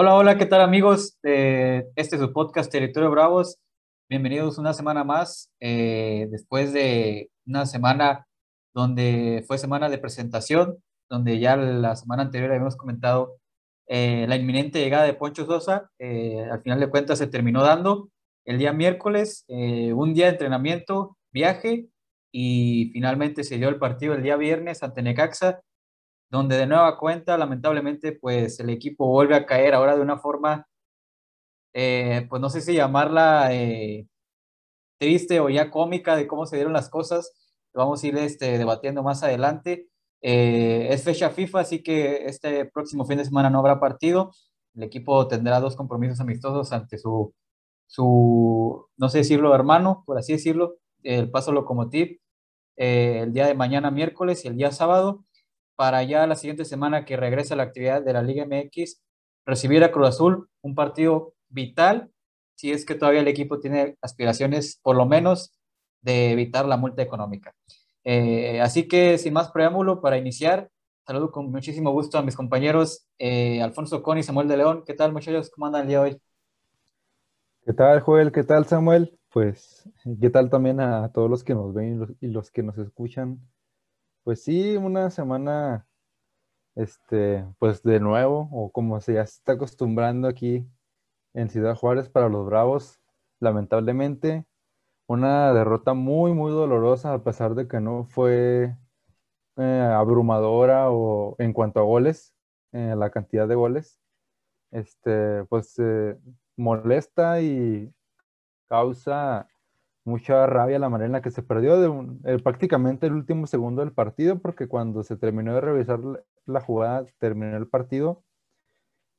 Hola, hola, ¿qué tal amigos? Eh, este es su podcast Territorio Bravos. Bienvenidos una semana más, eh, después de una semana donde fue semana de presentación, donde ya la semana anterior habíamos comentado eh, la inminente llegada de Poncho Sosa. al final de cuentas se terminó dando el día miércoles, un día de entrenamiento, viaje y finalmente se dio el partido el día viernes ante Necaxa donde de nueva cuenta, lamentablemente, pues el equipo vuelve a caer ahora de una forma, eh, pues no sé si llamarla eh, triste o ya cómica de cómo se dieron las cosas. vamos a ir este, debatiendo más adelante. Eh, es fecha FIFA, así que este próximo fin de semana no habrá partido. El equipo tendrá dos compromisos amistosos ante su, su no sé decirlo, hermano, por así decirlo, el Paso Locomotiv, el día de mañana miércoles y el día sábado para ya la siguiente semana que regresa la actividad de la Liga MX, recibir a Cruz Azul, un partido vital, si es que todavía el equipo tiene aspiraciones, por lo menos, de evitar la multa económica. Eh, así que, sin más preámbulo, para iniciar, saludo con muchísimo gusto a mis compañeros eh, Alfonso Con y Samuel de León. ¿Qué tal, muchachos? ¿Cómo andan el día hoy? ¿Qué tal, Joel? ¿Qué tal, Samuel? Pues, ¿qué tal también a todos los que nos ven y los que nos escuchan? Pues sí, una semana, este, pues de nuevo, o como se ya está acostumbrando aquí en Ciudad Juárez para los Bravos, lamentablemente, una derrota muy, muy dolorosa, a pesar de que no fue eh, abrumadora o en cuanto a goles, eh, la cantidad de goles, este, pues molesta y causa mucha rabia la manera en la que se perdió eh, prácticamente el último segundo del partido, porque cuando se terminó de revisar la, jugada, terminó el partido.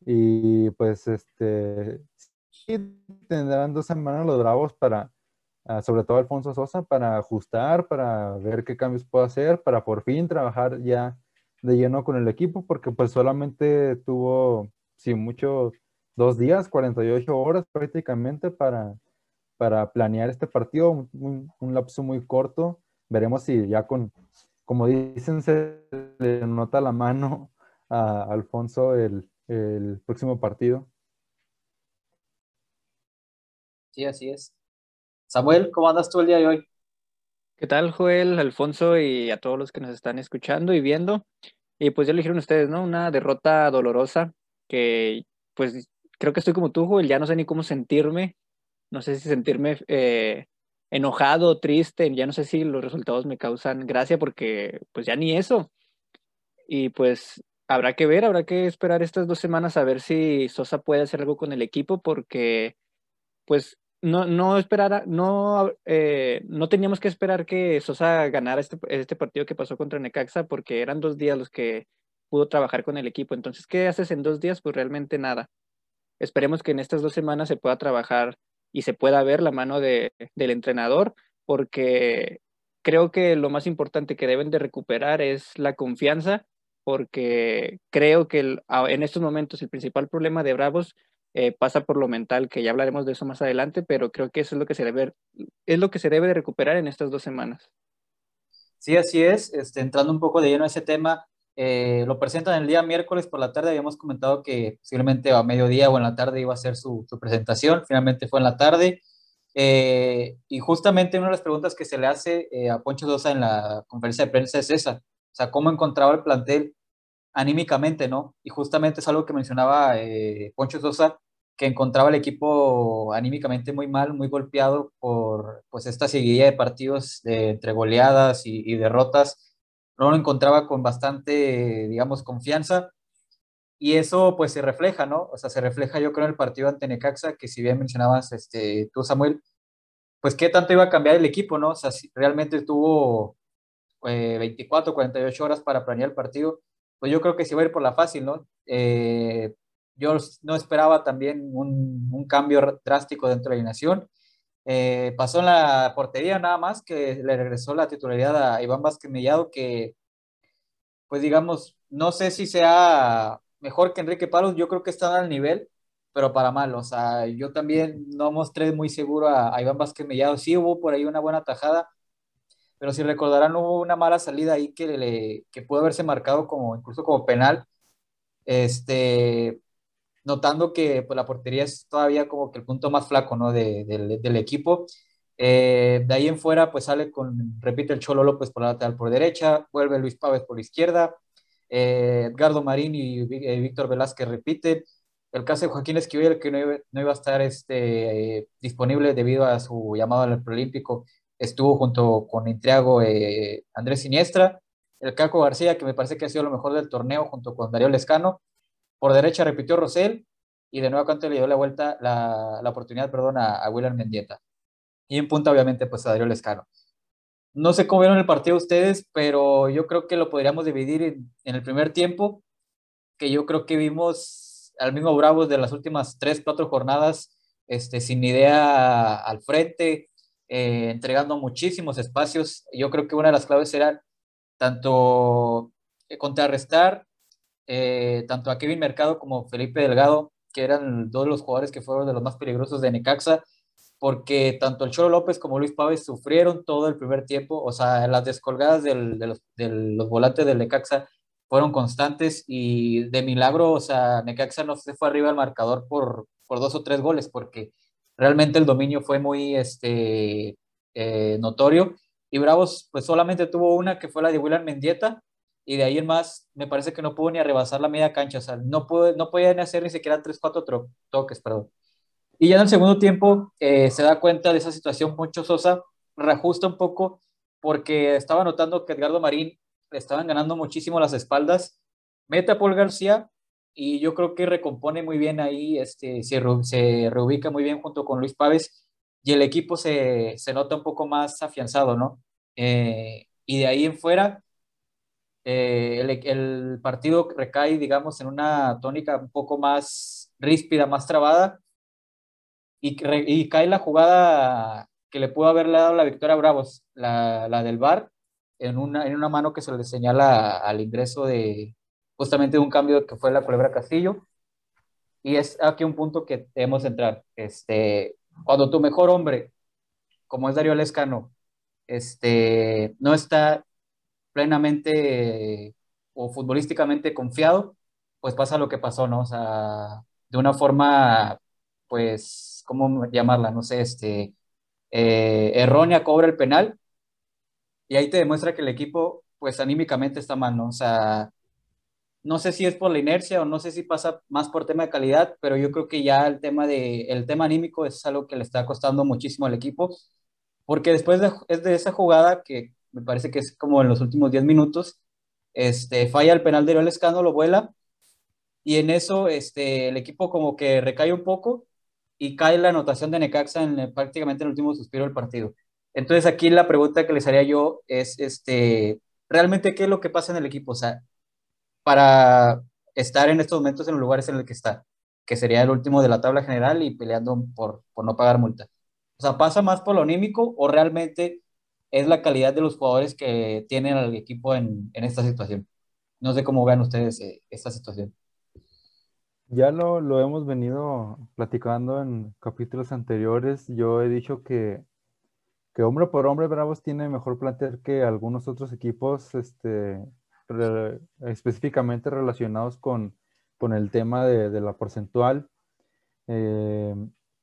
Y pues este sí tendrán dos semanas los bravos para, ah, sobre todo Alfonso Sosa, para ajustar, para ver qué cambios puede hacer, para por fin trabajar ya de lleno con el equipo, porque pues solamente tuvo, sí, mucho, dos días, 48 horas prácticamente para para planear este partido, un, lapso muy corto. Veremos si ya con, como dicen, se le nota la mano a Alfonso el, el próximo partido. Sí, así es. Samuel, ¿cómo andas tú el día de hoy? ¿Qué tal, Joel, Alfonso y a todos los que nos están escuchando y viendo? Y pues ya lo dijeron ustedes, ¿no? Una derrota dolorosa que pues creo que estoy como tú, Joel, ya no sé ni cómo sentirme no sé si sentirme eh, enojado, triste, ya no sé si los resultados me causan gracia porque pues ya ni eso. Y pues habrá que ver, habrá que esperar estas dos semanas a ver si Sosa puede hacer algo con el equipo porque pues no, no esperara, no, eh, no teníamos que esperar que Sosa ganara este, este partido que pasó contra Necaxa porque eran dos días los que pudo trabajar con el equipo. Entonces, ¿qué haces en dos días? Pues realmente nada. Esperemos que en estas dos semanas se pueda trabajar y se pueda ver la mano de, del entrenador, porque creo que lo más importante que deben de recuperar es la confianza, porque creo que en estos momentos el principal problema de Bravos eh, pasa por lo mental, que ya hablaremos de eso más adelante, pero creo que eso es lo que se debe, es lo que se debe de recuperar en estas dos semanas. Sí, así es. Este, entrando un poco de lleno a ese tema, eh, lo presentan el día miércoles por la tarde. Habíamos comentado que posiblemente a mediodía o en la tarde iba a ser su, presentación. Finalmente fue en la tarde. Eh, y justamente una de las preguntas que se le hace eh, a Poncho Sosa en la conferencia de prensa es esa. O sea, cómo encontraba el plantel anímicamente, ¿no? Y justamente es algo que mencionaba Poncho Sosa, que encontraba el equipo anímicamente muy mal, muy golpeado por pues esta seguidilla de partidos entre goleadas y derrotas no lo encontraba con bastante, digamos, confianza. Y eso pues se refleja, ¿no? O sea, se refleja yo creo en el partido ante Necaxa, que si bien mencionabas este, tú, Samuel, pues qué tanto iba a cambiar el equipo, ¿no? O sea, si realmente tuvo 24, eh, 48 horas para planear el partido, pues yo creo que se iba a ir por la fácil, ¿no? Eh, yo no esperaba también un, un, cambio drástico dentro de la alineación. Eh, pasó en la portería nada más, que le regresó la titularidad a Iván Vázquez Mellado, que, pues digamos, no sé si sea mejor que Enrique Palos, yo creo que está al nivel, pero para mal, o sea, yo también no mostré muy seguro a, Iván Vázquez Mellado, sí hubo por ahí una buena tajada, pero si recordarán hubo una mala salida ahí que, le, que pudo haberse marcado como, incluso como penal, este, notando que pues, la portería es todavía como que el punto más flaco, ¿no? del equipo. Eh, de ahí en fuera, pues sale con, repite el Cholo López por la lateral por derecha, vuelve Luis Pávez por izquierda, eh, Edgardo Marín y eh, Víctor Velázquez repiten. El caso de Joaquín Esquivel, que no iba, a estar este, disponible debido a su llamado al preolímpico, estuvo junto con Intriago Andrés Siniestra. El Caco García, que me parece que ha sido lo mejor del torneo, junto con Darío Lescano. Por derecha repitió Rosell y de nuevo Canto le dio la vuelta, la, oportunidad, perdón, a, a William Mendieta. Y en punta, obviamente, pues a Darío Lescano. No sé cómo vieron el partido ustedes, pero yo creo que lo podríamos dividir en, el primer tiempo, que yo creo que vimos al mismo Bravos de las últimas tres, cuatro jornadas, este, sin idea al frente, eh, entregando muchísimos espacios. Yo creo que una de las claves era tanto contrarrestar eh, tanto a Kevin Mercado como Felipe Delgado, que eran dos de los jugadores que fueron de los más peligrosos de Necaxa, porque tanto el Cholo López como Luis Pávez sufrieron todo el primer tiempo, o sea, las descolgadas de, los, de, los, volantes del Necaxa fueron constantes y de milagro, o sea, Necaxa no se fue arriba al marcador por, por dos o tres goles, porque realmente el dominio fue muy este, eh, notorio. Y Bravos, pues solamente tuvo una que fue la de William Mendieta, y de ahí en más me parece que no pudo ni rebasar la media cancha, o sea, no, pudo, no podía hacer ni siquiera 3, 4 toques, perdón. Y ya en el segundo tiempo eh, se da cuenta de esa situación Poncho Sosa, reajusta un poco porque estaba notando que Edgardo Marín le estaban ganando muchísimo las espaldas, mete a Paul García y yo creo que recompone muy bien ahí, este, se, se reubica muy bien junto con Luis Pávez y el equipo se, se nota un poco más afianzado, ¿no? Eh, y de ahí en fuera, eh, el, partido recae, digamos, en una tónica un poco más ríspida, más trabada, y, y cae la jugada que le pudo haberle dado la victoria a Bravos, la, la del VAR, en una, en una mano que se le señala al ingreso de justamente de un cambio que fue la Culebra Castillo. Y es aquí un punto que debemos entrar. Este, cuando tu mejor hombre, como es Darío Lescano, este, no está plenamente o futbolísticamente confiado, pues pasa lo que pasó, ¿no? O sea, de una forma, pues, ¿cómo llamarla? No sé, este, eh, errónea cobra el penal y ahí te demuestra que el equipo, pues, anímicamente está mal, ¿no? O sea, no sé si es por la inercia o no sé si pasa más por tema de calidad, pero yo creo que ya el tema, de, el tema anímico es algo que le está costando muchísimo al equipo, porque después de, es de esa jugada que me parece que es como en los últimos 10 minutos, este, falla el penal de Ariel Escano, lo vuela, y en eso este, el equipo como que recae un poco y cae la anotación de Necaxa en, prácticamente en el último suspiro del partido. Entonces aquí la pregunta que les haría yo es, este, ¿realmente qué es lo que pasa en el equipo? O sea, para estar en estos momentos en los lugares en los que está, que sería el último de la tabla general y peleando por, por no pagar multa. O sea, ¿pasa más por lo anímico o realmente es la calidad de los jugadores que tienen al equipo en, en esta situación. No sé cómo vean ustedes eh, esta situación. Ya lo, lo, hemos venido platicando en capítulos anteriores. Yo he dicho que, que hombre por hombre Bravos tiene mejor plantel que algunos otros equipos este, específicamente relacionados con, con el tema de, la porcentual. Eh,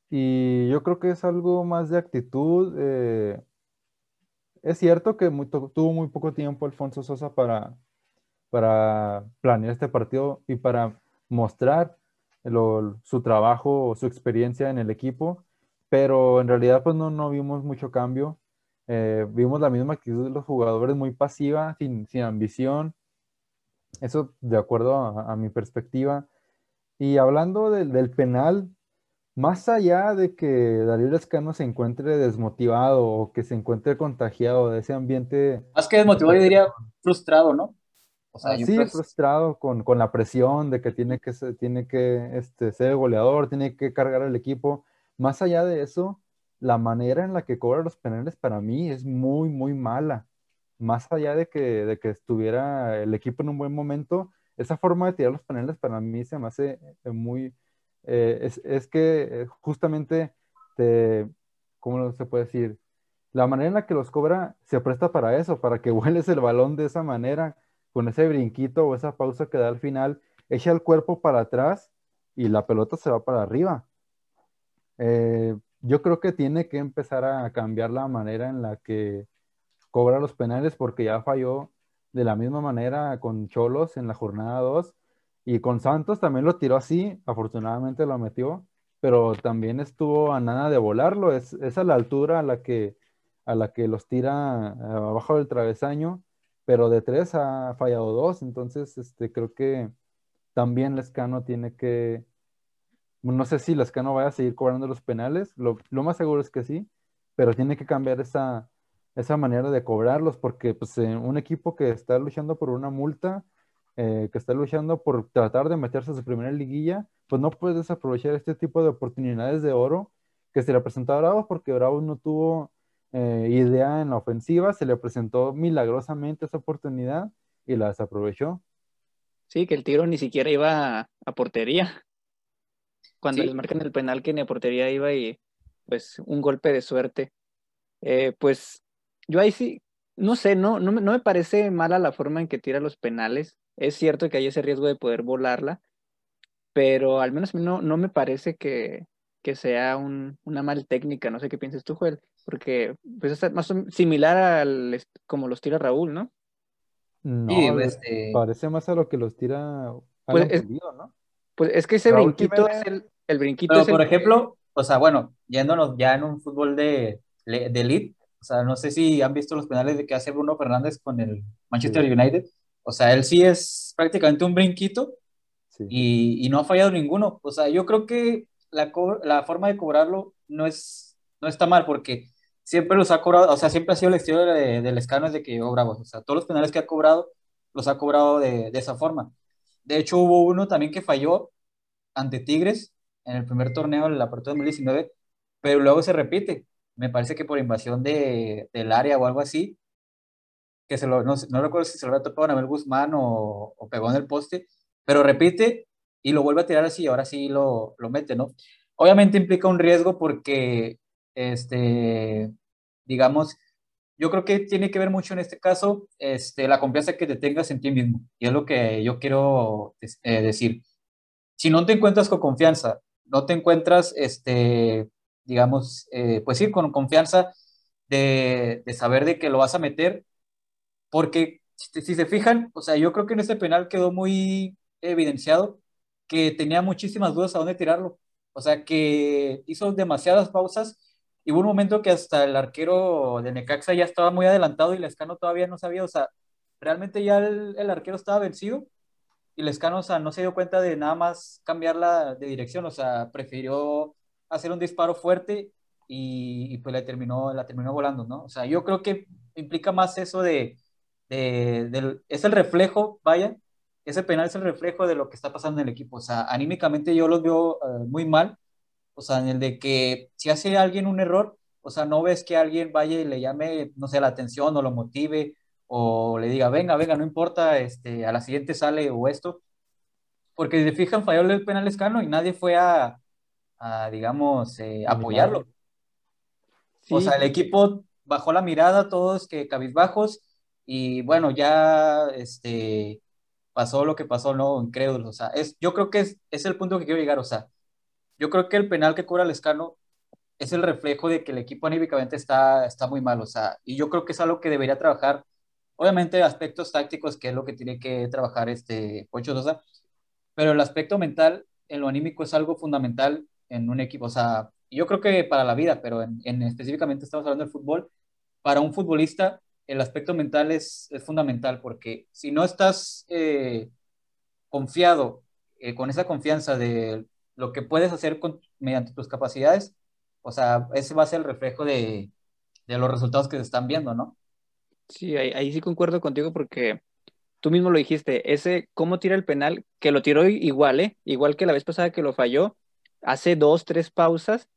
y yo creo que es algo más de actitud. Eh, es cierto que tuvo muy poco tiempo Alfonso Sosa para, para planear este partido y para mostrar su trabajo o su experiencia en el equipo, pero en realidad pues no, no vimos mucho cambio. Eh, vimos la misma actitud de los jugadores, muy pasiva, sin, ambición. Eso de acuerdo a, mi perspectiva. Y hablando del penal, más allá de que Darío Lescano se encuentre desmotivado o que se encuentre contagiado de ese ambiente. Más que desmotivado, yo diría frustrado, ¿no? O sea, sí, frustrado con, con, la presión de que tiene que, ser, tiene que este, ser goleador, tiene que cargar el equipo. Más allá de eso, la manera en la que cobra los penales para mí es muy, muy mala. Más allá de que, de que estuviera el equipo en un buen momento, esa forma de tirar los penales para mí se me hace eh, muy, eh, es, es, que eh, justamente, te, ¿cómo se puede decir? La manera en la que los cobra se presta para eso, para que vueles el balón de esa manera, con ese brinquito o esa pausa que da al final, echa el cuerpo para atrás y la pelota se va para arriba. Eh, yo creo que tiene que empezar a cambiar la manera en la que cobra los penales porque ya falló de la misma manera con Cholos en la jornada 2 y con Santos también lo tiró así, afortunadamente lo metió, pero también estuvo a nada de volarlo, es, a la altura a la que, a la que los tira eh, abajo del travesaño, pero de tres ha fallado dos, entonces este, creo que también Lescano tiene que, no sé si Lescano vaya a seguir cobrando los penales, lo, más seguro es que sí, pero tiene que cambiar esa, esa manera de cobrarlos, porque pues, eh, un equipo que está luchando por una multa, eh, que está luchando por tratar de meterse a su primera liguilla, pues no puedes aprovechar este tipo de oportunidades de oro que se le presentó a Bravos, porque Bravos no tuvo eh, idea en la ofensiva, se le presentó milagrosamente esa oportunidad y la desaprovechó. Sí, que el tiro ni siquiera iba a, portería. Cuando les marcan el penal que ni a portería iba y pues un golpe de suerte. pues yo ahí sí, no sé, no, no, me parece mala la forma en que tira los penales. Es cierto que hay ese riesgo de poder volarla, pero al menos no, no me parece que, sea una mal técnica. No sé qué piensas tú, Joel, porque pues es más similar al como los tira Raúl, ¿no? No, este parece más a lo que los tira pues es, ¿no? Pues es que ese brinquito es el, el brinquito. Pero, por ejemplo, o sea, bueno, yéndonos ya en un fútbol de, de elite, o sea, no sé si han visto los penales de que hace Bruno Fernández con el Manchester United. O sea, él sí es prácticamente un brinquito y, no ha fallado ninguno. O sea, yo creo que la, la forma de cobrarlo no, es, no está mal porque siempre los ha cobrado, o sea, siempre ha sido el estilo de, del escano desde que llegó Bravos. O sea, todos los penales que ha cobrado los ha cobrado de, de esa forma. De hecho, hubo uno también que falló ante Tigres en el primer torneo, en la apertura 2019, pero luego se repite me parece que por invasión de, del área o algo así, que se lo, no, no recuerdo si se lo había topado a Nabel Guzmán o, o, pegó en el poste, pero repite y lo vuelve a tirar así ahora sí lo, lo mete, ¿no? Obviamente implica un riesgo porque, este, digamos, yo creo que tiene que ver mucho en este caso este, la confianza que te tengas en ti mismo. Y es lo que yo quiero eh, decir. Si no te encuentras con confianza, no te encuentras este, digamos, eh, pues sí, con confianza de, saber de que lo vas a meter, porque si, se fijan, o sea, yo creo que en este penal quedó muy evidenciado que tenía muchísimas dudas a dónde tirarlo, o sea, que hizo demasiadas pausas y hubo un momento que hasta el arquero de Necaxa ya estaba muy adelantado y Lescano todavía no sabía, o sea, realmente ya el, el arquero estaba vencido y Lescano, o sea, no se dio cuenta de nada más cambiarla de dirección, o sea, prefirió hacer un disparo fuerte y, pues la terminó, la terminó volando, ¿no? O sea, yo creo que implica más eso de, es el reflejo, vaya, ese penal es el reflejo de lo que está pasando en el equipo. O sea, anímicamente yo los veo eh, muy mal. O sea, en el de que si hace alguien un error, o sea, no ves que alguien vaya y le llame, no sé, la atención o lo motive o le diga, venga, venga, no importa, este, a la siguiente sale o esto. Porque si se fijan, falló el penal escano y nadie fue a, a digamos, eh, apoyarlo. O sea, el equipo bajó la mirada, todos que cabizbajos, y bueno, ya este, pasó lo que pasó, ¿no? Incrédulos. O sea, es, yo creo que es, es el punto que quiero llegar. O sea, yo creo que el penal que cobra Lescano es el reflejo de que el equipo anímicamente está, está muy mal. O sea, y yo creo que es algo que debería trabajar. Obviamente, aspectos tácticos, que es lo que tiene que trabajar este Pocho Sosa, pero el aspecto mental en lo anímico es algo fundamental en un equipo. O sea, yo creo que para la vida, pero en, específicamente estamos hablando del fútbol, para un futbolista el aspecto mental es, fundamental porque si no estás eh, confiado eh, con esa confianza de lo que puedes hacer con, mediante tus capacidades, o sea, ese va a ser el reflejo de, de los resultados que se están viendo, ¿no? Sí, ahí, ahí, sí concuerdo contigo porque tú mismo lo dijiste, ese cómo tira el penal, que lo tiró igual, ¿eh? Igual que la vez pasada que lo falló, hace dos, tres pausas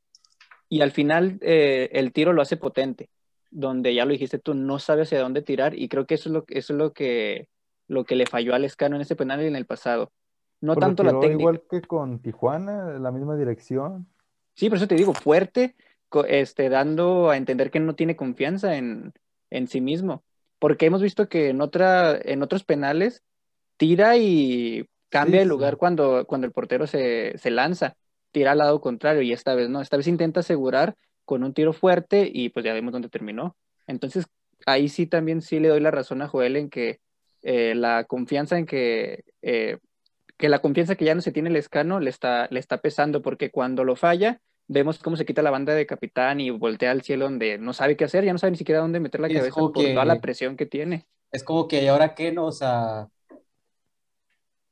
y al final eh, el tiro lo hace potente, donde ya lo dijiste tú, no sabe hacia dónde tirar y creo que eso es lo, eso es lo, que, lo que le falló al Escano en ese penal y en el pasado. No tanto la técnica. Igual que con Tijuana, la misma dirección. Sí, por eso te digo, fuerte, este, dando a entender que no tiene confianza en, en sí mismo. Porque hemos visto que en, otra, en otros penales tira y cambia de lugar cuando, cuando el portero se, se lanza, tira al lado contrario y esta vez no, esta vez intenta asegurar con un tiro fuerte y pues ya vemos dónde terminó. Entonces ahí sí también sí le doy la razón a Joel en que eh, la confianza en que, eh, que la confianza que ya no se tiene el escano le está, le está pesando porque cuando lo falla vemos cómo se quita la banda de capitán y voltea al cielo donde no sabe qué hacer, ya no sabe ni siquiera dónde meter la cabeza por toda la presión que tiene. Es como que, ¿y ahora qué? No, o sea,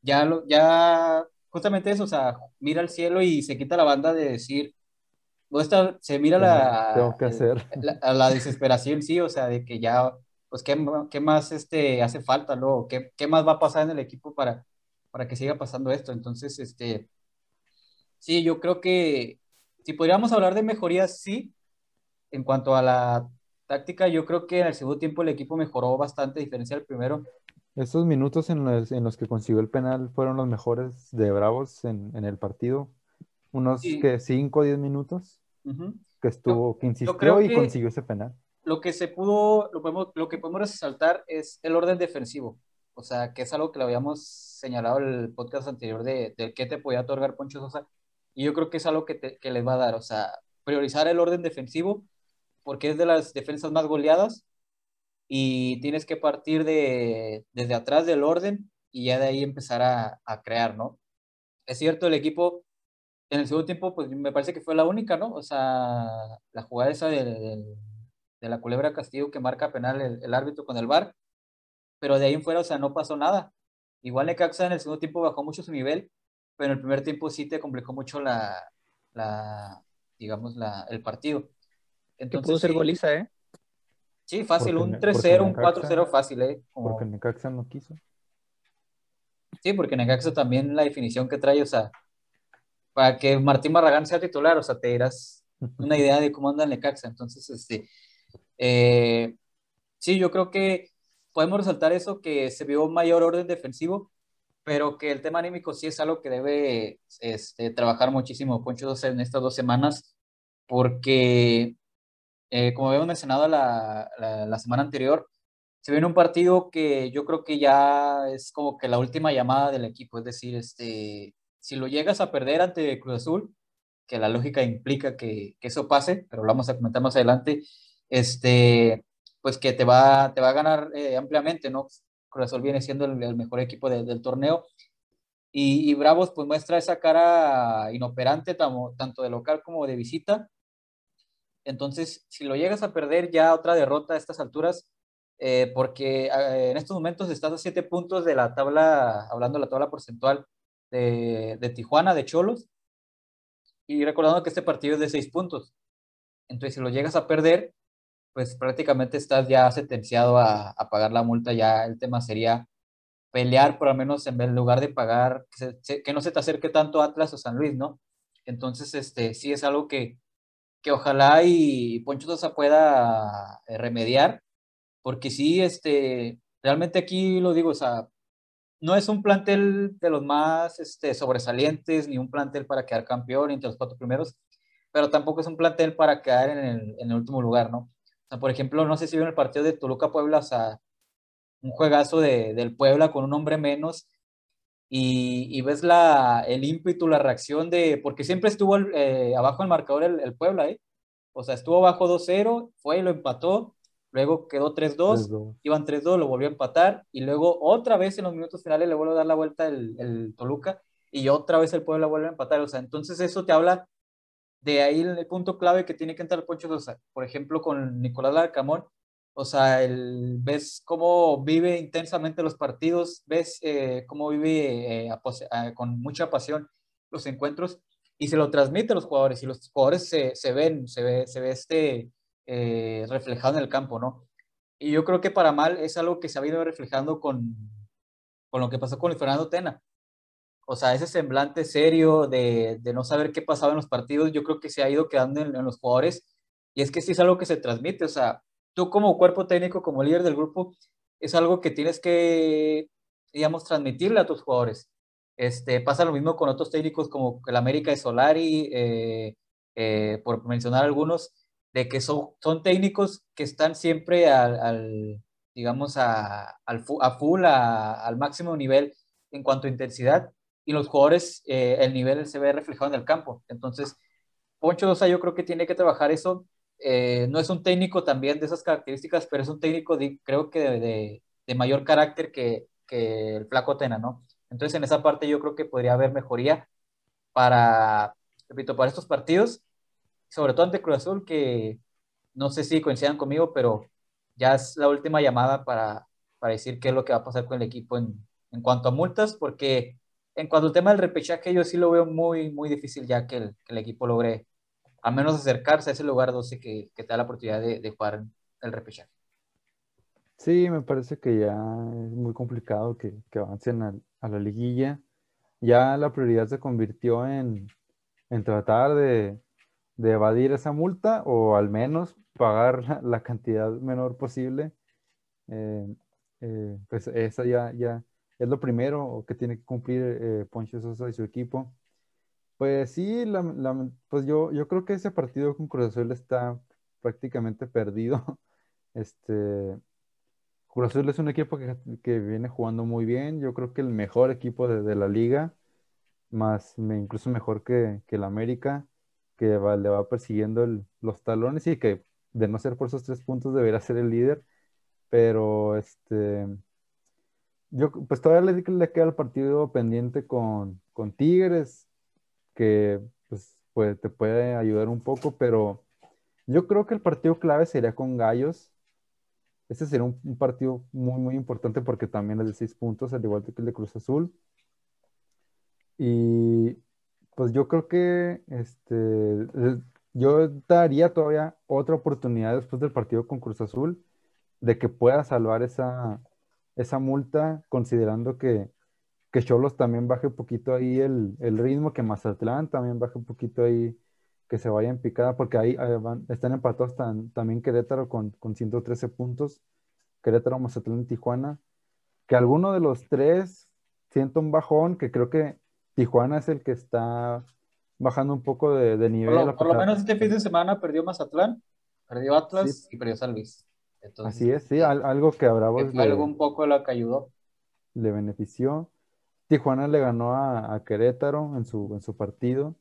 ya, lo, ya, justamente eso, o sea, mira al cielo y se quita la banda de decir, se mira la, tengo que hacer. La, la, desesperación, sí, o sea, de que ya, pues, ¿qué, qué más este, hace falta, ¿no? ¿Qué, ¿Qué, más va a pasar en el equipo para, para que siga pasando esto? Entonces, este, sí, yo creo que si podríamos hablar de mejorías, sí. En cuanto a la táctica, yo creo que en el segundo tiempo el equipo mejoró bastante, a diferencia del primero. Estos minutos en los, en los que consiguió el penal fueron los mejores de Bravos en, en el partido. Unos que 5 o 10 minutos que estuvo, que insistió y consiguió ese penal. Lo que se pudo, lo, podemos, lo que podemos resaltar es el orden defensivo. O sea, que es algo que lo habíamos señalado en el podcast anterior de, de qué te podía otorgar Poncho Sosa y yo creo que es algo que, que les va a dar, o sea, priorizar el orden defensivo, porque es de las defensas más goleadas y tienes que partir de, desde atrás del orden y ya de ahí empezar a, a crear, ¿no? Es cierto, el equipo en el segundo tiempo, pues me parece que fue la única, ¿no? O sea, la jugada esa de, de, la culebra Castillo que marca penal el, el, árbitro con el VAR, pero de ahí en fuera, o sea, no pasó nada. Igual Necaxa en el segundo tiempo bajó mucho su nivel pero en el primer tiempo sí te complicó mucho la, la digamos, la, el partido. Entonces, que pudo ser goliza, ¿eh? Sí, fácil, un 3-0, un 4-0 fácil, ¿eh? Como... Porque Necaxa no quiso. Sí, porque Necaxa también la definición que trae, o sea, para que Martín Barragán sea titular, o sea, te dirás una idea de cómo anda Necaxa. Entonces, este, eh, sí, yo creo que podemos resaltar eso, que se vio mayor orden defensivo, pero que el tema anímico sí es algo que debe este, trabajar muchísimo Poncho en estas dos semanas, porque, eh, como habíamos mencionado la, la, semana anterior, se viene un partido que yo creo que ya es como que la última llamada del equipo, es decir, este, si lo llegas a perder ante Cruz Azul, que la lógica implica que, que eso pase, pero lo vamos a comentar más adelante, este, pues que te va, te va a ganar eh, ampliamente, ¿no? Cruz viene siendo el, mejor equipo del torneo. Y, Bravos pues muestra esa cara inoperante tanto de local como de visita. Entonces, si lo llegas a perder ya otra derrota a estas alturas, eh, porque eh, en estos momentos estás a siete puntos de la tabla, hablando de la tabla porcentual de, de Tijuana, de Cholos, y recordando que este partido es de seis puntos. Entonces, si lo llegas a perder, pues prácticamente estás ya sentenciado a, pagar la multa, ya el tema sería pelear por lo menos en lugar de pagar, que, no se te acerque tanto Atlas o San Luis, ¿no? Entonces, este, sí es algo que, que ojalá y Poncho Sosa pueda eh, remediar, porque sí, este, realmente aquí lo digo, o sea, no es un plantel de los más este, sobresalientes, ni un plantel para quedar campeón entre los cuatro primeros, pero tampoco es un plantel para quedar en el, en el último lugar, ¿no? por ejemplo, no sé si vieron el partido de Toluca-Puebla, o sea, un juegazo de, del Puebla con un hombre menos y, y, ves la, el ímpetu, la reacción de, porque siempre estuvo eh, abajo el marcador el, Puebla, ¿eh? O sea, estuvo abajo 2-0, fue y lo empató, luego quedó 3-2, iban 3-2, lo volvió a empatar y luego otra vez en los minutos finales le vuelve a dar la vuelta el, el Toluca y otra vez el Puebla vuelve a empatar, o sea, entonces eso te habla de ahí el punto clave que tiene que entrar Poncho Sosa, por ejemplo, con Nicolás Larcamón, o sea, el, ves cómo vive intensamente los partidos, ves eh, cómo vive eh, eh, con mucha pasión los encuentros y se lo transmite a los jugadores y los jugadores se, se ven, se ve, se ve este reflejado en el campo, ¿no? Y yo creo que para mal es algo que se ha ido reflejando con, con lo que pasó con Fernando Tena o sea, ese semblante serio de, de, no saber qué pasaba en los partidos, yo creo que se ha ido quedando en, los jugadores. Y es que sí es algo que se transmite, o sea, tú como cuerpo técnico, como líder del grupo, es algo que tienes que, digamos, transmitirle a tus jugadores. Este, pasa lo mismo con otros técnicos como el América de Solari, eh, eh, por mencionar algunos, de que son, son técnicos que están siempre al, al digamos, a, al, a full, a, al máximo nivel en cuanto a intensidad y los jugadores, eh, el nivel se ve reflejado en el campo. Entonces, Poncho Dosa yo creo que tiene que trabajar eso. Eh, no es un técnico también de esas características, pero es un técnico, de, creo que de, de, mayor carácter que, que, el Flaco Tena, ¿no? Entonces, en esa parte yo creo que podría haber mejoría para, repito, para estos partidos, sobre todo ante Cruz Azul, que no sé si coincidan conmigo, pero ya es la última llamada para, para decir qué es lo que va a pasar con el equipo en, en cuanto a multas, porque en cuanto al tema del repechaje, yo sí lo veo muy, muy difícil ya que el, equipo logre a menos acercarse a ese lugar 12 que, que te da la oportunidad de, de, jugar el repechaje. Sí, me parece que ya es muy complicado que, que avancen a, a, la liguilla. Ya la prioridad se convirtió en, en tratar de, de, evadir esa multa o al menos pagar la, cantidad menor posible. Eh, eh, pues eso ya, ya es lo primero que tiene que cumplir eh, Poncho Sosa y su equipo. Pues sí, la, pues yo, yo creo que ese partido con Cruz Azul está prácticamente perdido. Este, Cruz Azul es un equipo que, que, viene jugando muy bien. Yo creo que el mejor equipo de, la liga, más incluso mejor que, que el América, que va, le va persiguiendo los talones y que de no ser por esos tres puntos debería ser el líder. Pero este, yo pues todavía le, le queda el partido pendiente con, Tigres, que pues, te puede ayudar un poco, pero yo creo que el partido clave sería con Gallos. Ese sería un, un partido muy, muy importante porque también es de seis puntos, al igual que el de Cruz Azul. Y pues yo creo que este, yo daría todavía otra oportunidad después del partido con Cruz Azul de que pueda salvar esa, esa multa, considerando que, que Cholos también baje un poquito ahí el, el, ritmo, que Mazatlán también baje un poquito ahí, que se vaya en picada, porque ahí, van, están empatados tan, también Querétaro con, con 113 puntos, Querétaro, Mazatlán y Tijuana, que alguno de los tres sienta un bajón, que creo que Tijuana es el que está bajando un poco de, de nivel. Por lo, por lo, menos este fin de semana perdió Mazatlán, perdió Atlas sí. y perdió San Luis. Entonces, Así es, sí, algo que a Bravos le, algo un poco lo que ayudó. Le benefició. Tijuana le ganó a, a, Querétaro en su, en su partido.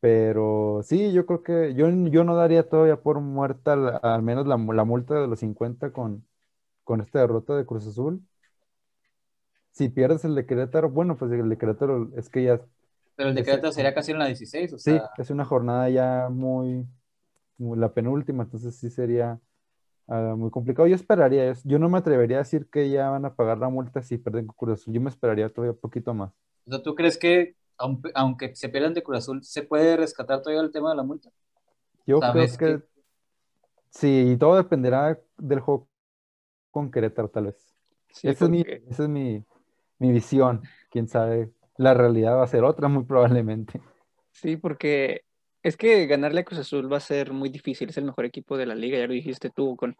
Pero sí, yo creo que yo, yo no daría todavía por muerta al menos la, la, multa de los 50 con, con esta derrota de Cruz Azul. Si pierdes el de Querétaro, bueno, pues el de Querétaro es que ya... Pero el de Querétaro sería casi en la 16, o sea... Sí, es una jornada ya muy, muy la penúltima, entonces sí sería Uh, muy complicado. Yo esperaría, yo no me atrevería a decir que ya van a pagar la multa si pierden con Cruz Azul. Yo me esperaría todavía un poquito más. O sea, ¿tú crees que aunque se pierdan de Cruz Azul, se puede rescatar todavía el tema de la multa? Yo creo que, que, sí, y todo dependerá del juego con Querétaro, tal vez. Sí, esa, porque... es, mi, esa es mi, mi visión. Quién sabe, la realidad va a ser otra, muy probablemente. Sí, porque es que ganarle a Cruz Azul va a ser muy difícil, es el mejor equipo de la liga, ya lo dijiste tú, con...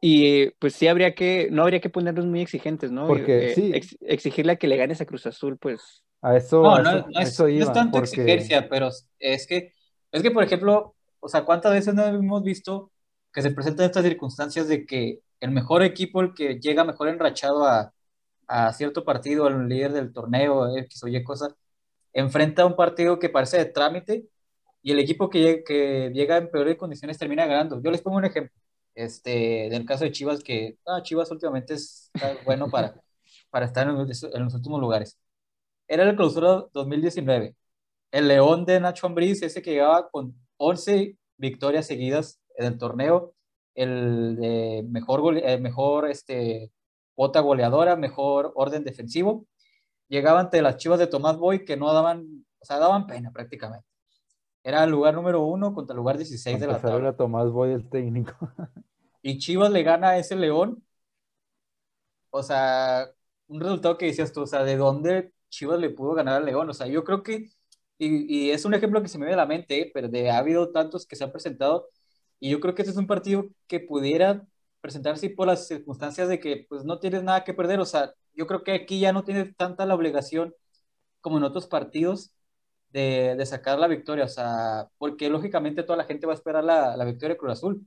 Y pues sí habría que, no habría que ponernos muy exigentes, ¿no? Porque eh, sí. Ex, exigirle a que le ganes a Cruz Azul, pues... A eso, no, a no, eso, no, es, eso iba, no es tanto porque... exigencia, pero es que, es que, por ejemplo, o sea, ¿cuántas veces no hemos visto que se presentan estas circunstancias de que el mejor equipo, el que llega mejor enrachado a, a cierto partido, al líder del torneo, X o Y cosa, enfrenta un partido que parece de trámite y el equipo que, que llega en peores condiciones termina ganando. Yo les pongo un ejemplo, este, del caso de Chivas, que ah, Chivas últimamente es bueno para, para estar en, en, los últimos lugares. Era el clausura 2019. El León de Nacho Ambriz, ese que llegaba con 11 victorias seguidas en el torneo, el de mejor, eh, mejor este, cuota goleadora, mejor orden defensivo, llegaba ante las chivas de Tomás Boy que no daban, o sea, daban pena prácticamente. Era el lugar número uno contra el lugar 16 de la tabla. Tomás Boy el técnico. y Chivas le gana a ese León. O sea, un resultado que decías tú, o sea, ¿de dónde Chivas le pudo ganar al León? O sea, yo creo que, y, y es un ejemplo que se me viene a la mente, ¿eh? pero de, ha habido tantos que se han presentado, y yo creo que este es un partido que pudiera presentarse por las circunstancias de que pues no tienes nada que perder, o sea, yo creo que aquí ya no tiene tanta la obligación como en otros partidos de, de, sacar la victoria, o sea, porque lógicamente toda la gente va a esperar la, la victoria de Cruz Azul.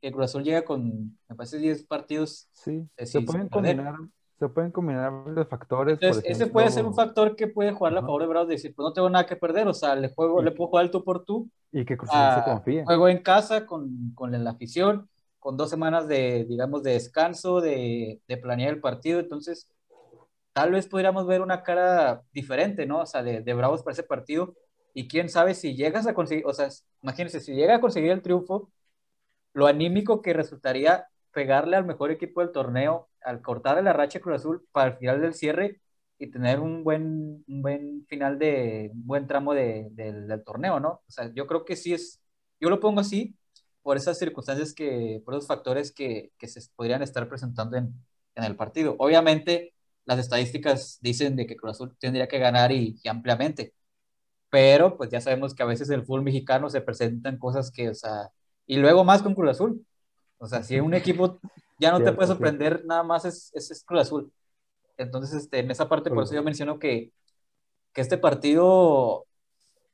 Que Cruz Azul llega con, me parece, 10 partidos. Sí, se pueden combinar se pueden combinar los factores. Entonces, ese puede ser un factor que puede jugar a favor de Bravos, decir, pues no tengo nada que perder, o sea, le, juego, le puedo jugar el tú por tú. Y que Cruz Azul se confíe. Juego en casa con, con la afición, con dos semanas de, digamos, de descanso, de, de planear el partido, entonces tal vez podríamos ver una cara diferente, ¿no? O sea, de, de Bravos para ese partido. Y quién sabe si llegas a conseguir, o sea, imagínense, si llega a conseguir el triunfo, lo anímico que resultaría pegarle al mejor equipo del torneo, al cortar la racha Cruz Azul para el final del cierre y tener un buen, un buen final de, un buen tramo de, del torneo, ¿no? O sea, yo creo que sí es, yo lo pongo así por esas circunstancias que, por esos factores que, que se podrían estar presentando en, en el partido. Obviamente, las estadísticas dicen de que Cruz Azul tendría que ganar y, ampliamente, pero pues ya sabemos que a veces el fútbol mexicano se presentan cosas que, o sea, y luego más con Cruz Azul. O sea, si un equipo ya no te puede sorprender, nada más es, es, Cruz Azul. Entonces, este, en esa parte, por eso yo menciono que, que este partido,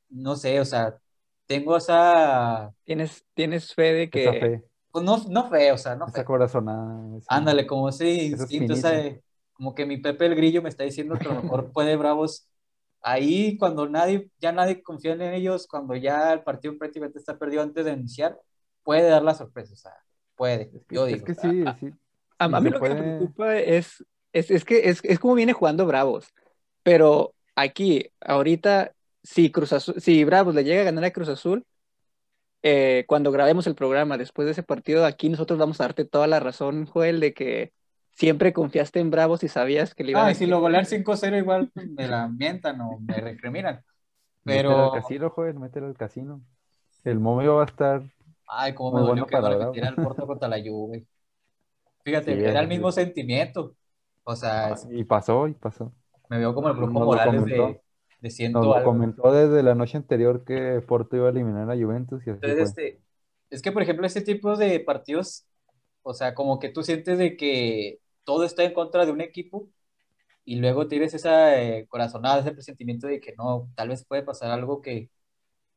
no sé, o sea, tengo esa... ¿Tienes, tienes fe de que... Pues no, no fe, o sea, no esa corazonada. Ándale, como ese instinto, como que mi Pepe el Grillo me está diciendo que a lo mejor puede Bravos ahí cuando nadie, ya nadie confía en ellos, cuando ya el partido prácticamente está perdido antes de iniciar, puede dar la sorpresa, o sea, puede, yo digo. Es que sí, sí. A, mí lo que me preocupa es, es, que es, es, como viene jugando Bravos, pero aquí, ahorita, si, Cruz si Bravos le llega a ganar a Cruz Azul, eh, cuando grabemos el programa después de ese partido, aquí nosotros vamos a darte toda la razón, Joel, de que siempre confiaste en Bravos y sabías que le iban ah, a... si lo golean 5-0 igual me la mientan o me recriminan. Pero... Mételo al casino, joven, mételo al casino. El momio va a estar... Ay, cómo me dolió que ahora el Porto contra la Juve. Fíjate, era el mismo sentimiento. O sea... Ah, y pasó, y pasó. Me veo como el Brujo Morales de, de ciento Nos lo comentó desde la noche anterior que Porto iba a eliminar a Juventus y así Entonces, este, es que, por ejemplo, este tipo de partidos o sea, como que tú sientes de que todo está en contra de un equipo y luego tienes esa eh, corazonada, ese presentimiento de que no, tal vez puede pasar algo que,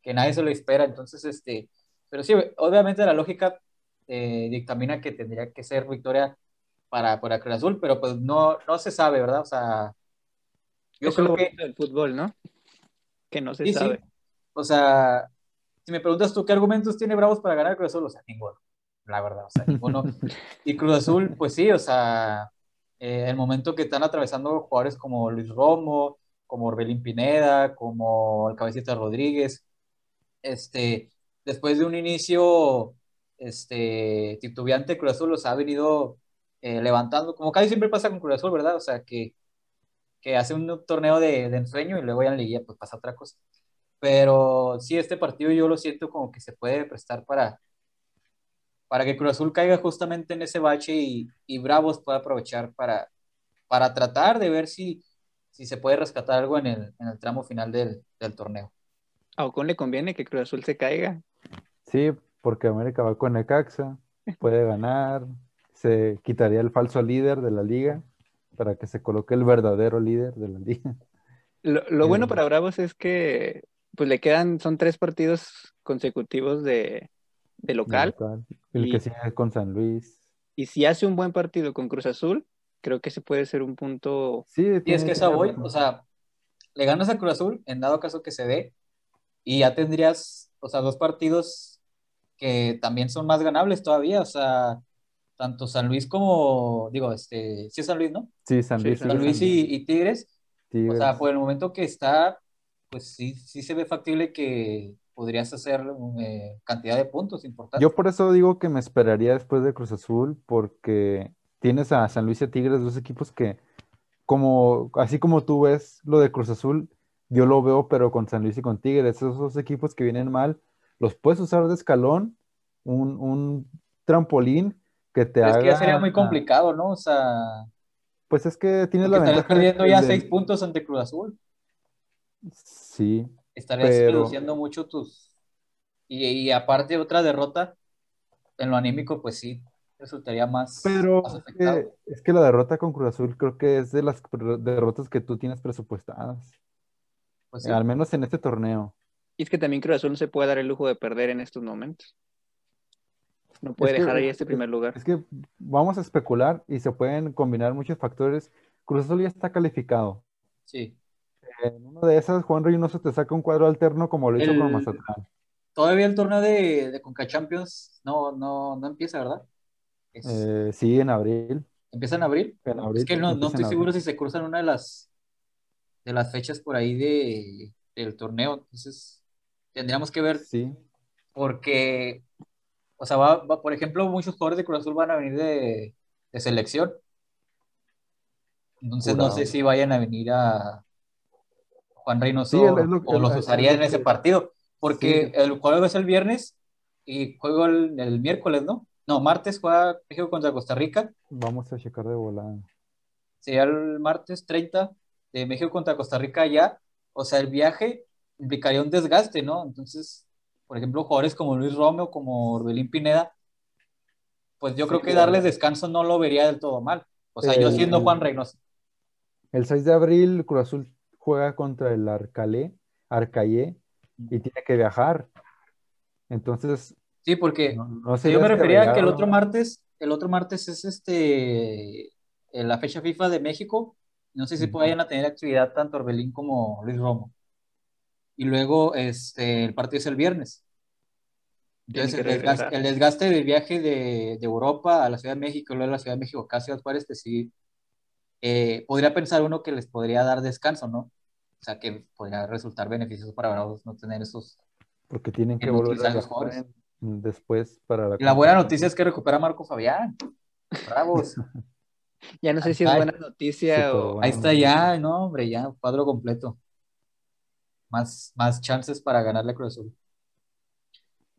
que nadie se lo espera. Entonces, este, pero sí, obviamente la lógica eh, dictamina que tendría que ser victoria para, para Cruz Azul, pero pues no, no se sabe, ¿verdad? O sea, yo creo que... el fútbol, ¿no? Que no se sabe. O sea, si me preguntas tú qué argumentos tiene Bravos para ganar Cruz Azul, o sea, ninguno la verdad, o sea, ninguno. Y Cruz Azul, pues sí, o sea, eh, el momento que están atravesando jugadores como Luis Romo, como Orbelín Pineda, como el Cabecita Rodríguez, este, después de un inicio este, titubeante, Cruz Azul los ha venido eh, levantando, como casi siempre pasa con Cruz Azul, ¿verdad? O sea, que, que hace un torneo de, de ensueño y luego ya en Liguilla pues pasa otra cosa. Pero sí, este partido yo lo siento como que se puede prestar para, para que Cruz Azul caiga justamente en ese bache y, y Bravos pueda aprovechar para, para tratar de ver si, si se puede rescatar algo en el, en el tramo final del, del torneo. ¿A Ocon le conviene que Cruz Azul se caiga? Sí, porque América va con Necaxa, puede ganar, se quitaría el falso líder de la liga para que se coloque el verdadero líder de la liga. Lo, lo bueno eh, para Bravos es que pues le quedan, son tres partidos consecutivos de, de local. El que sigue con San Luis. Y si hace un buen partido con Cruz Azul, creo que ese puede ser un punto. Sí, y es que esa voy, o sea, le ganas a Cruz Azul, en dado caso que se dé, y ya tendrías, o sea, dos partidos que también son más ganables todavía, o sea, tanto San Luis como, digo, este, sí es San Luis, ¿no? Sí, San Luis. San Luis y, Tigres. O sea, por el momento que está, pues sí, sí se ve factible que, podrías hacer eh, cantidad de puntos importantes. Yo por eso digo que me esperaría después de Cruz Azul, porque tienes a San Luis y a Tigres, dos equipos que, como, así como tú ves lo de Cruz Azul, yo lo veo, pero con San Luis y con Tigres, esos dos equipos que vienen mal, los puedes usar de escalón, un, trampolín que te haga... Es que ya sería muy complicado, ¿no? O sea... Pues es que tienes la ventaja... perdiendo ya seis puntos ante Cruz Azul. Sí, estarías reduciendo mucho tus... Y, aparte otra derrota, en lo anímico, pues sí, resultaría más... Pero es, que, la derrota con Cruz Azul creo que es de las derrotas que tú tienes presupuestadas. Pues Al menos en este torneo. Y es que también Cruz Azul no se puede dar el lujo de perder en estos momentos. No puede Es que- dejar ahí es- este primer lugar. Es que vamos a especular y se pueden combinar muchos factores. Cruz Azul ya está calificado. Sí. En uno de esas, Juan Reynoso te saca un cuadro alterno como lo hizo El- con Mazatlán. Todavía el torneo de, de Conca Champions no, no, no empieza, ¿verdad? Es- Eh, sí, en abril. ¿Empieza en abril? En abril Es que no, no estoy seguro abril. si se cruzan una de las de las fechas por ahí de, del torneo. Entonces, tendríamos que ver Sí, porque, o sea, va, va- por ejemplo, muchos jugadores de Cruz Azul van a venir de, de selección. Entonces, no sé si vayan a venir a Juan Reynoso Sí, lo- o los usaría en ese partido. Porque Sí. el juego es el viernes y juego el, el miércoles, ¿no? No, martes juega México contra Costa Rica. vamos a checar de volada. Sería el martes 30 de México contra Costa Rica allá. O sea, el viaje implicaría un desgaste, ¿no? Entonces, por ejemplo, jugadores como Luis Romeo, como Orbelín Pineda, pues yo Sí, creo que darles descanso no lo vería del todo mal. O sea, yo El- siendo Juan Reynoso. El 6 de abril, Cruz Azul juega contra el Arcalé, Arcayé, y tiene que viajar. Entonces, Sí, porque no, no Sí, yo me sería refería a que el otro martes, el otro martes es este en la fecha FIFA de México. No sé si vayan a tener actividad tanto Orbelín como Luis Romo. Y luego este, el partido es el viernes. Entonces, que el desgaste, regresar. el desgaste del viaje de, de Europa a la Ciudad de México, luego de la Ciudad de México acá a Juárez, pues sí, eh, podría pensar uno que les podría dar descanso, ¿no? O sea, que podría resultar beneficioso para Bravos no tener esos. Porque tienen que volver a los jugadores. después para la Y la buena noticia es que recupera a Marco Fabián. Bravos. Ya no sé si es buena noticia o... bueno. Ahí está ya, no, hombre, ya, cuadro completo. Más, más chances para ganarle a Cruz Azul.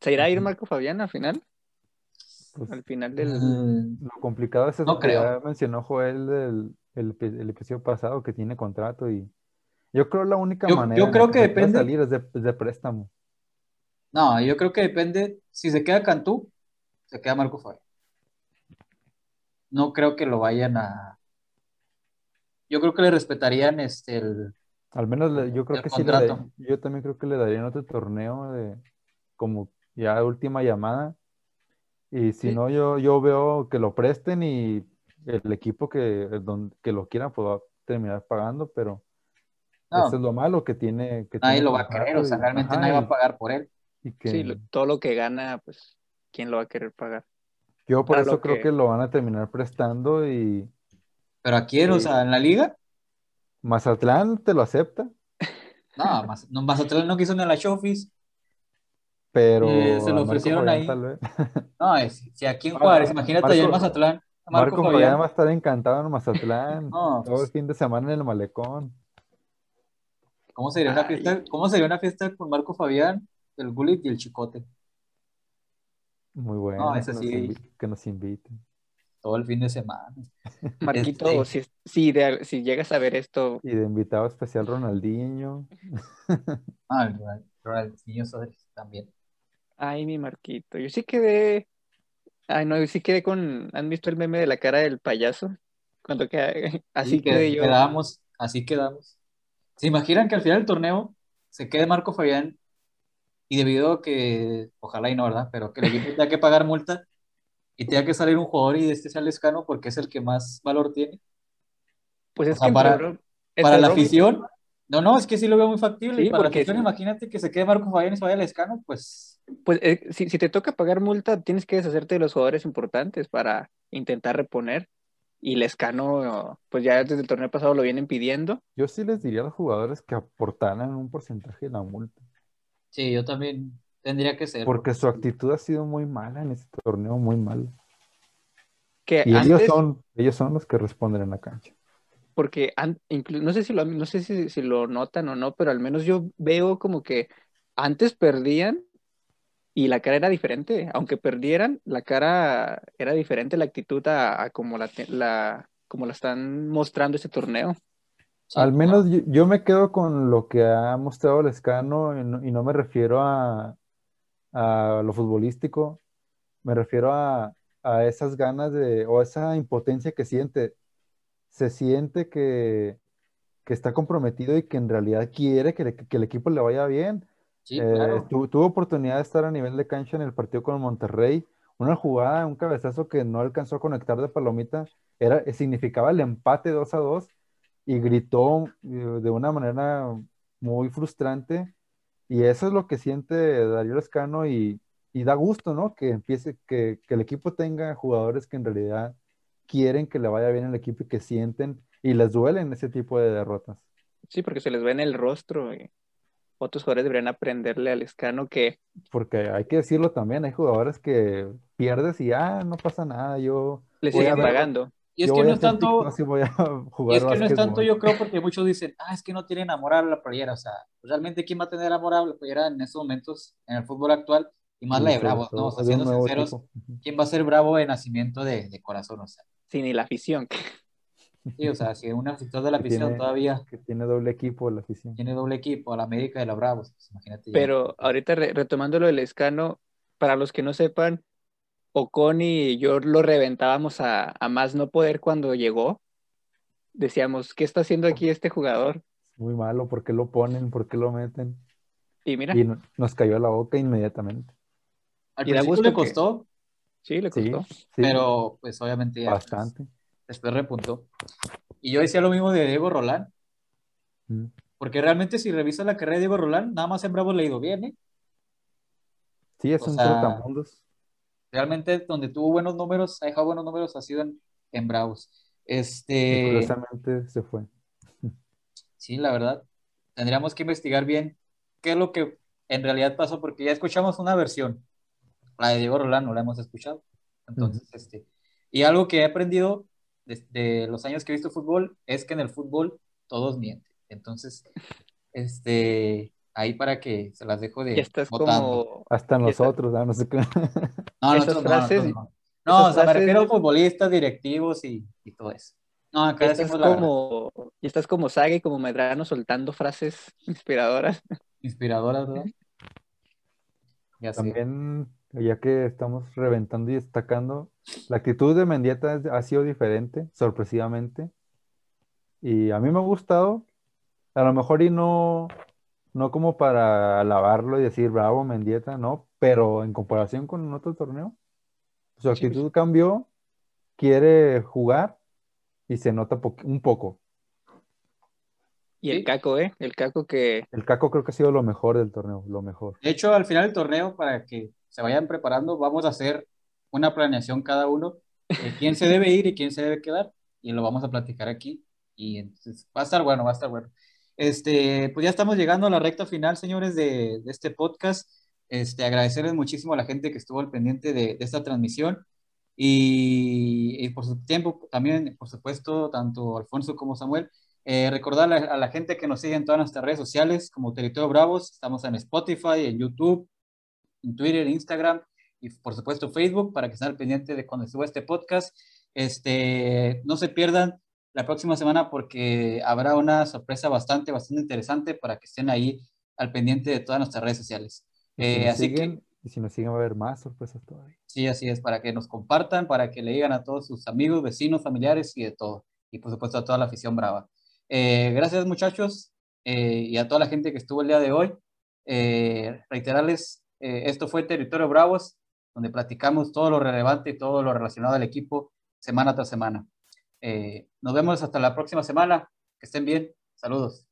¿Se irá a ir Marco Fabián al final? Pues, Al final del... Mm, lo complicado es eso No que creo. ya mencionó Joel del el, el episodio pasado, que tiene contrato y yo creo la única Yo- manera yo creo la que se pueda depende- salir es de, es de préstamo. No, yo creo que depende. Si se queda Cantú, se queda Marco Fabián. No creo que lo vayan a. Yo creo que le respetarían este el. Al menos le- yo creo que sí le yo también creo que le darían otro torneo de como ya última llamada. Y si Sí. no, yo, yo veo que lo presten y el equipo que, don- que lo quiera pues va a terminar pagando, pero No, eso es lo malo que tiene. Que nadie tiene lo va a querer, contrato o sea, y- realmente ajá, nadie va y- a pagar por él. y que Sí, lo- todo lo que gana, pues, ¿quién lo va a querer pagar? yo por para eso creo que- que lo van a terminar prestando y Pero a quién, o Sí. sea, en la liga, Mazatlán te lo acepta, no, Maz- no, Mazatlán no quiso ni a la Showbiz. pero Eh, se lo Marco ofrecieron Fabián ahí. tal vez. No, es- si aquí en Juárez, imagínate allá en Marco- Mazatlán, Marco, Marco Fabián va a estar encantado en Mazatlán No, todo el pues, fin de semana en el malecón. ¿cómo sería una Ay. fiesta? ¿Cómo sería una fiesta con Marco Fabián, el Gullit y el Chicote? Muy bueno, ese que, nos sí. invi- que nos inviten. Todo el fin de semana. Marquito, Este- si, si, de- si llegas a ver esto, Y de invitado especial Ronaldinho. Ah, Sodres también. ay, mi Marquito, yo sí quedé, ay, no, yo sí quedé con, ¿han visto el meme de la cara del payaso? Cuando queda, así Sí, que- quedé yo. Quedamos, así quedamos. ¿Se imaginan que al final del torneo se quede Marco Fabián y debido a que, ojalá y no, ¿verdad? Pero que el equipo tenga que pagar multa y tenga que salir un jugador y este sea Lescano porque es el que más valor tiene? Pues es o sea, que para- Para la afición, no, no, es que sí lo veo muy factible. Sí, y para la afición, sí. imagínate que se quede Marco Fabián y se vaya Lescano, pues Pues eh, si, si te toca pagar multa, tienes que deshacerte de los jugadores importantes para intentar reponer. Y Lescano, pues ya desde el torneo pasado lo vienen pidiendo. Yo sí les diría a los jugadores que aportaran un porcentaje de la multa, sí, yo también tendría que ser. porque su actitud ha sido muy mala en este torneo, muy mala. Que Y ellos son, ellos son los que responden en la cancha. porque an- inclu- no sé si lo, no sé si, si lo notan o no, pero al menos yo veo como que antes perdían y la cara era diferente. Aunque perdieran, la cara era diferente, la actitud a, a como la, la como la están mostrando este torneo. Sí, Al no, menos yo, yo me quedo con lo que ha mostrado Lescano y no, y no me refiero a, a lo futbolístico, me refiero a, a esas ganas de, o esa impotencia que siente. Se siente que, que está comprometido y que en realidad quiere que, le- que el equipo le vaya bien. sí, Eh, claro. tu- tuvo oportunidad de estar a nivel de cancha en el partido con Monterrey, una jugada, un cabezazo que no alcanzó a conectar de palomita, era, significaba el empate 2 a 2 y gritó eh, de una manera muy frustrante. Y eso es lo que siente Darío Escano y, y da gusto, ¿no? Que empiece, que, que, el equipo tenga jugadores que en realidad quieren que le vaya bien el equipo y que sienten y les duelen ese tipo de derrotas. Sí, porque se les ve en el rostro. Y otros jugadores deberían aprenderle al escano que. Porque hay que decirlo también, hay jugadores que pierdes y ah, no pasa nada, yo. Le siguen pagando. Y es que no es tanto. y es que no es tanto, yo creo, porque muchos dicen, ah, es que no tienen amor a la playera. O sea, realmente, ¿quién va a tener amor a la playera en estos momentos en el fútbol actual? Y más la de Bravo, ¿no? O sea, siendo sinceros, ¿quién va a ser Bravo de nacimiento de, de corazón? O sea, sí, ni la afición. Sí, o sea, si un afición de la afición todavía. Que tiene doble equipo la afición. Tiene doble equipo, a la América de la Bravos, pues, imagínate. Pero ahorita retomando lo del escano, para los que no sepan, Ocon y yo lo reventábamos a, a, más no poder cuando llegó. Decíamos, ¿qué está haciendo aquí este jugador? Muy malo, ¿por qué lo ponen? ¿Por qué lo meten? Y mira. Y nos cayó a la boca inmediatamente. Al principio le costó. Sí, le costó. Pero pues obviamente ya. Pues, Bastante. después repuntó. Y yo decía lo mismo de Diego Rolán. Mm. Porque realmente si revisas la carrera de Diego Rolán, nada más en Bravo le ha ido bien, ¿eh? Sí, es un trotamundos. Realmente donde tuvo buenos números, ha dejado buenos números, ha sido en, en Bravos. Este... Y curiosamente se fue. Sí, la verdad. Tendríamos que investigar bien qué es lo que en realidad pasó, porque ya escuchamos una versión. La de Diego Rolán no la hemos escuchado. Entonces, este... Y algo que he aprendido desde los años que he visto fútbol es que en el fútbol todos mienten. Entonces, este, ahí para que se las dejo de ya estás como hasta nosotros no sé qué. No no, frases, no, no, o sea, me refiero a futbolistas directivos y, y todo eso. No acá estás como y estás como Saga y como Medrano soltando frases inspiradoras. Inspiradoras ¿verdad? ya también ya que estamos reventando y destacando la actitud de Mendieta ha sido diferente sorpresivamente. Y a mí me ha gustado. A lo mejor y no no como para alabarlo y decir bravo Mendieta, no, pero en comparación con otro torneo, su actitud cambió, quiere jugar y se nota un poco. Y el Caco, ¿eh? El Caco que... El Caco creo que ha sido lo mejor del torneo, lo mejor. De hecho, al final del torneo, para que se vayan preparando, vamos a hacer una planeación cada uno de quién se debe ir y quién se debe quedar, y lo vamos a platicar aquí. Y entonces va a estar bueno, va a estar bueno. Este, pues ya estamos llegando a la recta final, señores, de, este podcast. Este, agradecerles muchísimo a la gente que estuvo al pendiente de, esta transmisión y, por su tiempo también, por supuesto, tanto Alfonso como Samuel. Eh, recordar a, a, la gente que nos sigue en todas nuestras redes sociales como Territorio Bravos. Estamos en Spotify, en YouTube, en Twitter, Instagram y por supuesto Facebook para que estén al pendiente de cuando suba este podcast. Este, no se pierdan la próxima semana porque habrá una sorpresa bastante, bastante interesante para que estén ahí al pendiente de todas nuestras redes sociales. Eh, así que... Y si nos siguen va a haber más sorpresas todavía. Sí, así es, para que nos compartan, para que le digan a todos sus amigos, vecinos, familiares y de todo. Y por supuesto a toda la afición brava. Eh, gracias muchachos eh, y a toda la gente que estuvo el día de hoy. reiterarles, esto fue Territorio Bravos, donde platicamos todo lo relevante y todo lo relacionado al equipo semana tras semana. Eh, nos vemos hasta la próxima semana. Que estén bien. Saludos.